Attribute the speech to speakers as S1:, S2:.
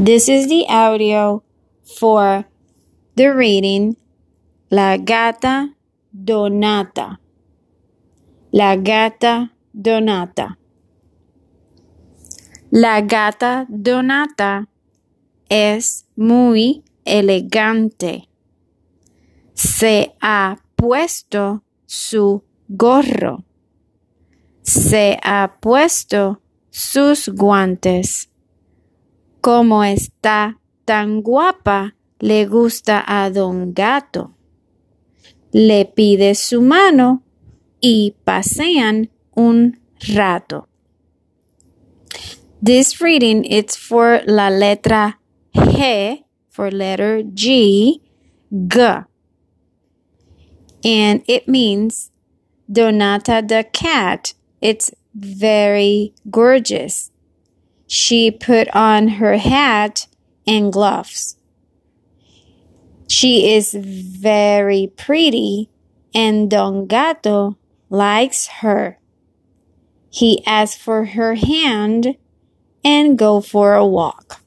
S1: This is the audio for the reading La Gata Donata. La Gata Donata. La Gata Donata es muy elegante. Se ha puesto su gorro. Se ha puesto sus guantes. Como está tan guapa, le gusta a don gato. Le pide su mano y pasean un rato. This reading is for la letra G, for letter G, G. And it means Donata the cat. It's very gorgeous. She put on her hat and gloves. She is very pretty and Don Gato likes her. He asks for her hand and go for a walk.